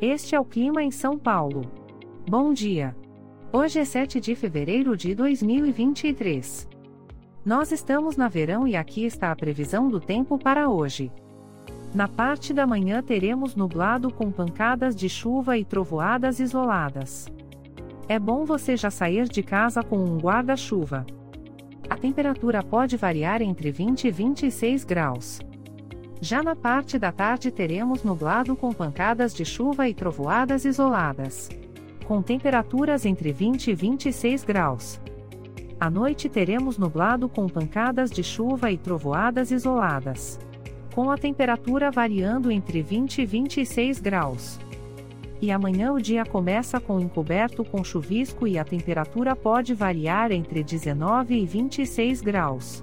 Este é o clima em São Paulo. Bom dia. Hoje é 7 de fevereiro de 2023. Nós estamos na verão e aqui está a previsão do tempo para hoje. Na parte da manhã teremos nublado com pancadas de chuva e trovoadas isoladas. É bom você já sair de casa com um guarda-chuva. A temperatura pode variar entre 20 e 26 graus. Já na parte da tarde teremos nublado com pancadas de chuva e trovoadas isoladas. Com temperaturas entre 20 e 26 graus. À noite teremos nublado com pancadas de chuva e trovoadas isoladas. Com a temperatura variando entre 20 e 26 graus. E amanhã o dia começa com encoberto com chuvisco e a temperatura pode variar entre 19 e 26 graus.